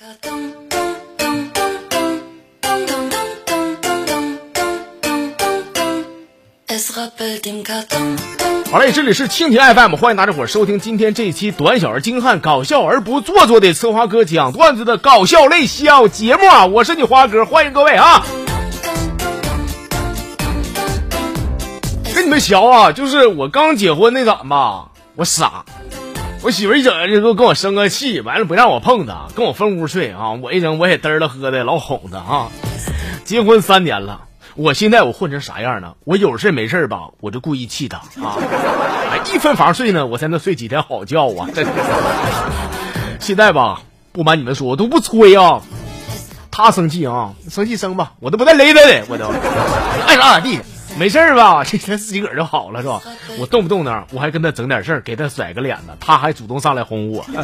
好嘞，这里是蜻蜓 FM，欢迎大家伙收听今天这一期短小而精悍、搞笑而不做作的策划哥讲段子的搞笑类小节目啊！我是你花哥，欢迎各位啊！跟你们学啊，就是我刚结婚那阵吧，我傻，我媳妇一整就跟跟我生个气，完了不让我碰她，跟我分屋睡啊，我一整我也嘚了喝的，老哄她啊。结婚三年了。我现在我混成啥样呢？我有事没事吧，我就故意气她啊！一分房睡呢，我才能睡几天好觉啊！现在吧，不瞒你们说，我都不催啊。他生气啊，生气生吧，我都不带勒他的，我都爱咋咋地，没事吧？这天自己个儿就好了是吧？我动不动呢，我还跟他整点事儿，给他甩个脸呢，他还主动上来哄我。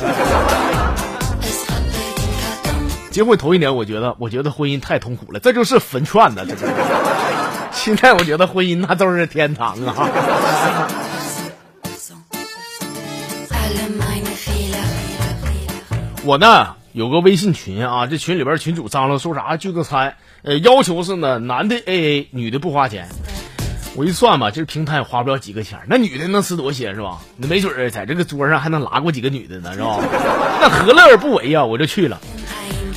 结婚头一年，我觉得，我觉得婚姻太痛苦了，这就是坟圈呢，这就是。现在我觉得婚姻那都是天堂啊！我呢有个微信群啊，这群里边群主张罗说啥聚个餐，呃，要求是呢男的 A A，女的不花钱。我一算吧，这平摊也花不了几个钱，那女的能吃多些是吧？那没准儿在这个桌上还能拉过几个女的呢，是吧？那何乐而不为呀？我就去了。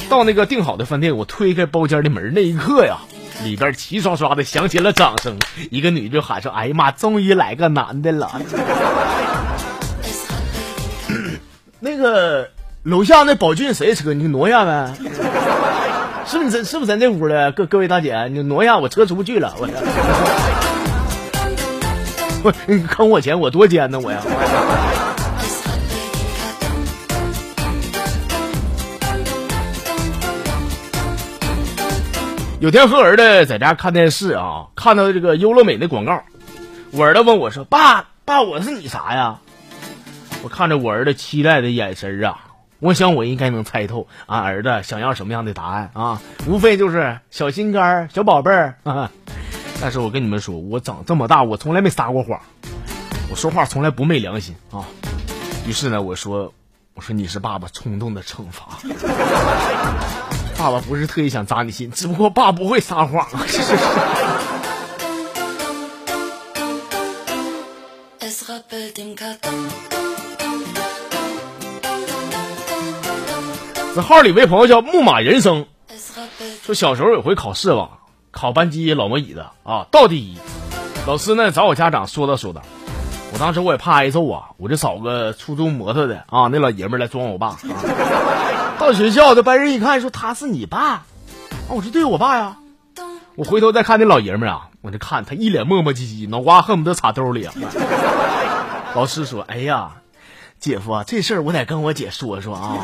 到那个订好的饭店，我推开包间的门那一刻呀，里边齐刷刷的响起了掌声。一个女的就喊说：“哎呀妈，终于来个男的了！” 那个楼下那宝骏谁车？你挪一下呗。是不是？是不是咱这屋的？各各位大姐，你挪一下，我车出不去了。我，你 坑我钱，我多奸呢，我呀。有天和儿子在家看电视啊，看到这个优乐美的广告，我儿子问我说：“爸爸，我是你啥呀？”我看着我儿子期待的眼神啊，我想我应该能猜透俺儿子想要什么样的答案啊，无非就是小心肝、小宝贝儿啊。但是我跟你们说，我长这么大，我从来没撒过谎，我说话从来不昧良心啊。于是呢，我说：“我说你是爸爸冲动的惩罚。”爸爸不是特意想扎你心，只不过爸不会撒谎。这号里位朋友叫木马人生，说小时候有回考试吧，考班级老模椅子啊，倒第一。老师呢找我家长说道说道，我当时我也怕挨揍啊，我就找个出租摩托的啊，那老爷们来装我爸。到学校，这班人一看，说他是你爸，啊，我说对，我爸呀。我回头再看那老爷们啊，我就看他一脸磨磨唧唧，脑瓜恨不得插兜里啊。老师说：“哎呀，姐夫，这事儿我得跟我姐说说啊。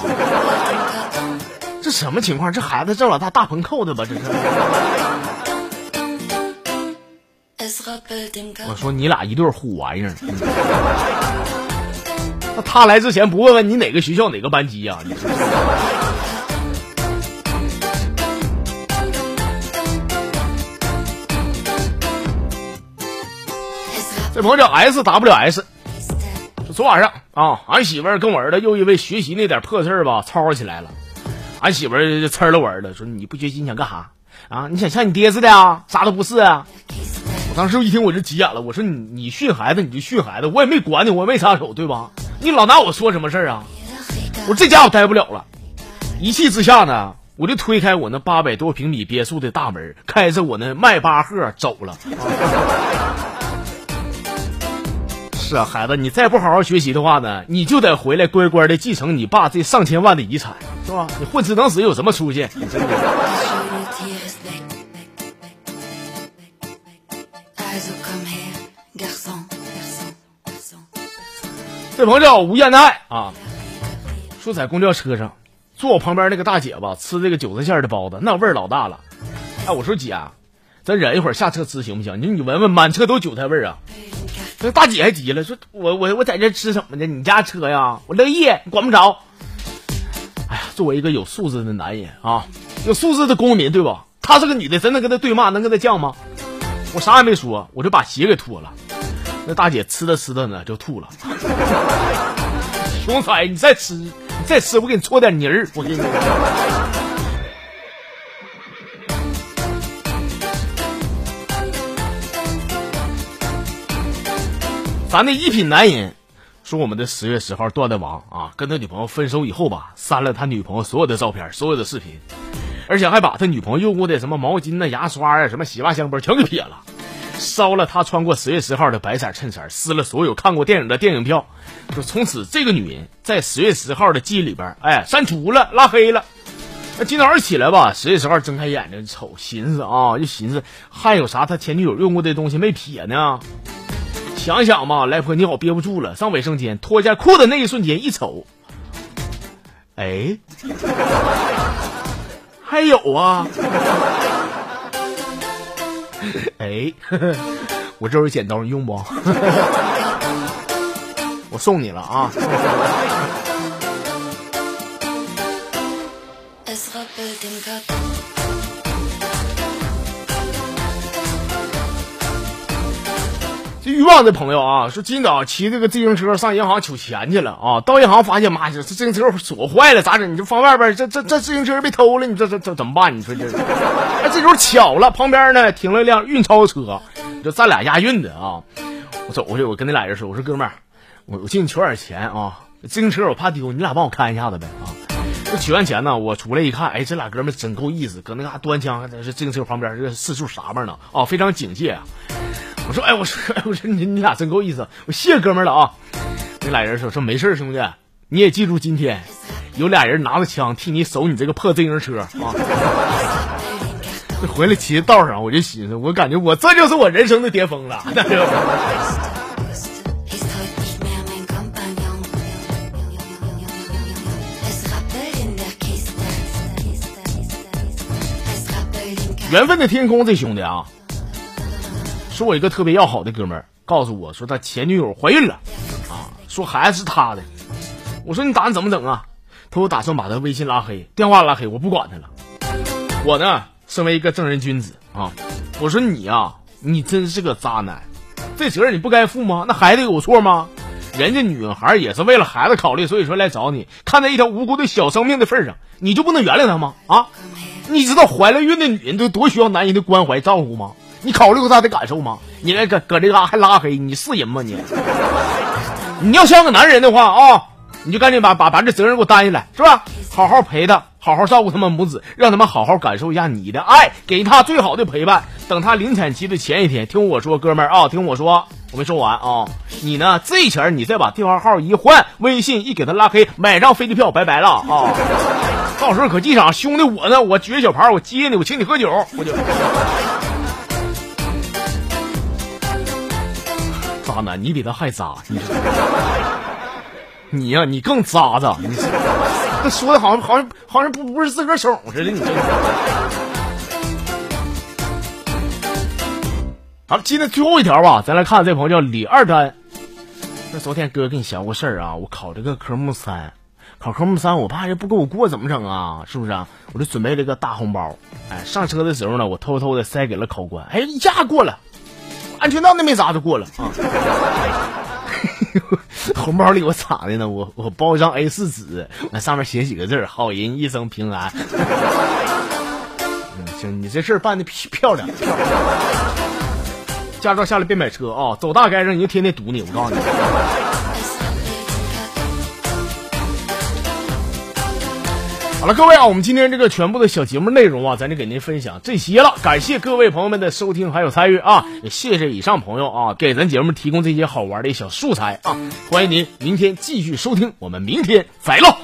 这什么情况？这孩子这老大大棚扣的吧？这是。”我说：“你俩一对虎玩意儿。”那他来之前不问问你哪个学校哪个班级呀？这朋友叫 S W S，昨晚上啊，俺媳妇儿跟我儿子又因为学习那点破事儿吧吵起来了。俺媳妇儿就呲了我儿子，说你不学习你想干啥啊？你想像你爹似的啊？啥都不是啊！当时一听我就急眼了，我说你你训孩子你就训孩子，我也没管你，我也没插手，对吧？你老拿我说什么事儿啊？我说这家我待不了了，一气之下呢，我就推开我那八百多平米别墅的大门，开着我那迈巴赫走了。是啊，孩子，你再不好好学习的话呢，你就得回来乖乖的继承你爸这上千万的遗产，是吧？你混吃等死有什么出息？这朋友叫吴艳奈啊，说在公交车上，坐我旁边那个大姐吧，吃这个韭菜馅的包子，那味儿老大了。哎，我说姐，咱忍一会儿下车吃行不行？你说你闻闻，满车都韭菜味儿啊！这大姐还急了，说我我我在这吃什么呢？你家车呀，我乐意，你管不着。哎呀，作为一个有素质的男人啊，有素质的公民，对吧？她是个女的，真能跟她对骂，能跟她犟吗？我啥也没说，我就把鞋给脱了。那大姐吃着吃着呢，就吐了。熊仔，你再吃，你再吃我给你搓点泥儿，我给你。咱的一品男人说，我们的十月十号段子王啊，跟他女朋友分手以后吧，删了他女朋友所有的照片、所有的视频，而且还把他女朋友用过的什么毛巾呐、牙刷啊、什么洗发香波全给撇了，烧了他穿过十月十号的白色衬衫，撕了所有看过电影的电影票，就从此这个女人在十月十号的记忆里边，哎，删除了、拉黑了。那今早上起来吧，十月十号睁开眼睛瞅，寻思啊，就寻思还有啥他前女友用过的东西没撇呢？想想吧，来婆你好憋不住了，上卫生间脱下裤子那一瞬间一瞅，哎，还有啊，哎，我这有剪刀，你用不？我送你了啊。欲望的朋友啊，说今早骑这个自行车上银行取钱去了啊，到银行发现妈呀，这自行车锁坏了，咋整？你就放外边，这这这自行车被偷了，你这这这怎么办？你说这？哎，这时候巧了，旁边呢停了一辆运钞车，就咱俩押运的啊。我走过去，我跟那俩人说，我说哥们儿，我我进去取点钱啊，自行车我怕丢，你俩帮我看一下子呗啊。这取完钱呢，我出来一看，哎，这俩哥们真够意思，搁那嘎端枪，在这自行车旁边这四处啥嘛呢？啊，非常警戒啊。我说，哎，我说哎，我说你你俩真够意思，我谢哥们了啊！那俩人说说没事兄弟，你也记住今天有俩人拿着枪替你守你这个破自行车啊！回来骑道上，我就寻思，我感觉我这就是我人生的巅峰了。缘分的天空，这兄弟啊！说我一个特别要好的哥们儿告诉我说他前女友怀孕了，啊，说孩子是他的。我说你打算怎么整啊？他说打算把他微信拉黑，电话拉黑，我不管他了。我呢，身为一个正人君子啊，我说你呀，你真是个渣男，这责任你不该负吗？那孩子有错吗？人家女孩也是为了孩子考虑，所以说来找你。看在一条无辜的小生命的份上，你就不能原谅他吗？啊？你知道怀了孕的女人都多需要男人的关怀照顾吗？你考虑过他的感受吗？你那搁搁这嘎还拉黑，你是人吗你？你要像个男人的话啊，你就赶紧把把把这责任给我担下来，是吧？好好陪他，好好照顾他们母子，让他们好好感受一下你的爱，给他最好的陪伴。等他临产期的前一天，听我说，哥们儿啊，听我说，我没说完啊。你呢，这钱你再把电话号一换，微信一给他拉黑，买张飞机票，拜拜了啊！到时候搁机场，兄弟我呢，我举着小牌，我接你，我请你喝酒，我就。渣男，你比他还渣，你你呀，你更渣子，你这说的好像好像好像不不是自个儿怂似的，你这。好，今天最后一条吧，咱来看这朋友叫李二丹。那昨天哥跟你闲过事儿啊，我考这个科目三，考科目三，我怕人不给我过怎么整啊？是不是啊？我就准备了个大红包，哎，上车的时候呢，我偷偷的塞给了考官，哎，一下过了。安全道那没砸就过了啊！红包里我咋的呢？我我包一张 A 四纸，那上面写几个字好人一生平安。嗯，行，你这事儿办的漂亮漂亮。驾照下来别买车啊！走大街上人就天天堵你，我告诉你。好了，各位啊，我们今天这个全部的小节目内容啊，咱就给您分享这些了。感谢各位朋友们的收听还有参与啊，也谢谢以上朋友啊，给咱节目提供这些好玩的小素材啊。欢迎您明天继续收听，我们明天再唠。